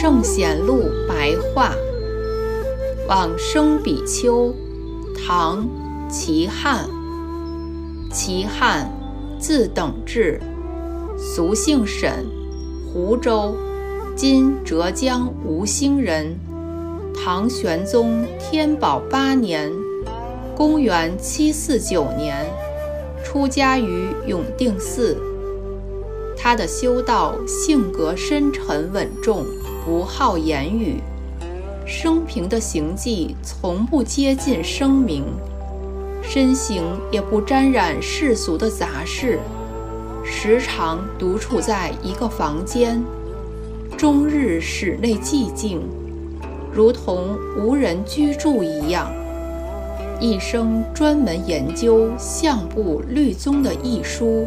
圣贤录》白话。往生比丘，唐·齐汉。齐汉，字等志，俗姓沈，湖州（今浙江吴兴人）。唐玄宗天宝八年（公元749年），出家于永定寺。他的修道性格深沉稳重，不好言语。生平的行迹从不接近声名，身形也不沾染世俗的杂事，时常独处在一个房间，终日室内寂静，如同无人居住一样。一生专门研究相部律宗的译书，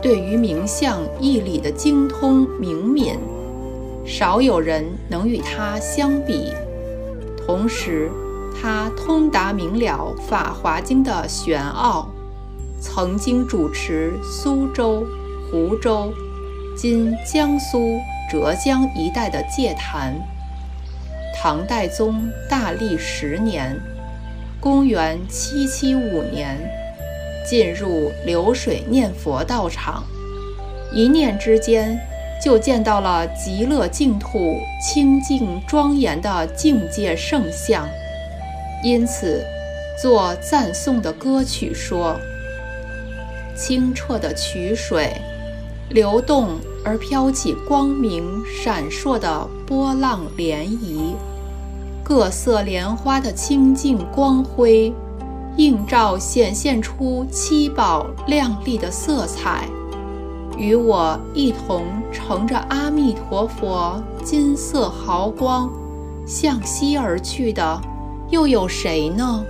对于名相义理的精通明敏。少有人能与他相比。同时，他通达明了《法华经》的玄奥，曾经主持苏州、湖州（今江苏、浙江一带）的戒坛。唐代宗大历十年（公元775年），进入流水念佛道场，一念之间。就见到了极乐净土清净庄严的境界圣像，因此做赞颂的歌曲说：“清澈的曲水，流动而飘起光明闪烁的波浪涟漪，各色莲花的清净光辉，映照显现出七宝亮丽的色彩。”与我一同乘着阿弥陀佛金色毫光向西而去的，又有谁呢？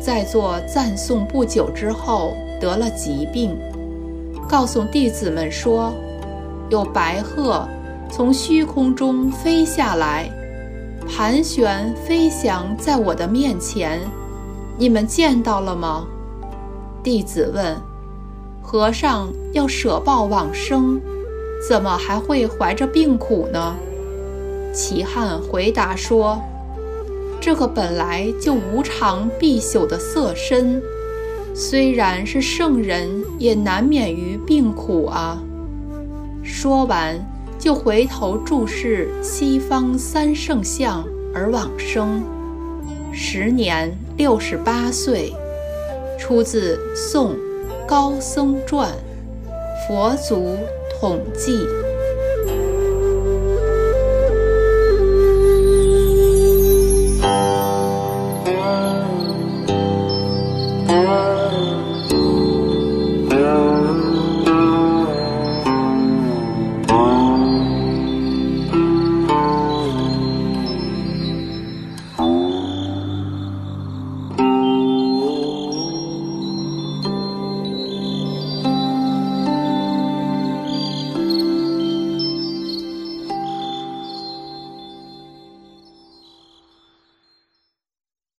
在做赞颂不久之后得了疾病，告诉弟子们说：“有白鹤从虚空中飞下来，盘旋飞翔在我的面前，你们见到了吗？”弟子问。和尚要舍报往生，怎么还会怀着病苦呢？齐汉回答说：“这个本来就无常必朽的色身，虽然是圣人，也难免于病苦啊。”说完，就回头注视西方三圣像而往生，时年六十八岁。出自《宋》。高僧传，佛祖统计。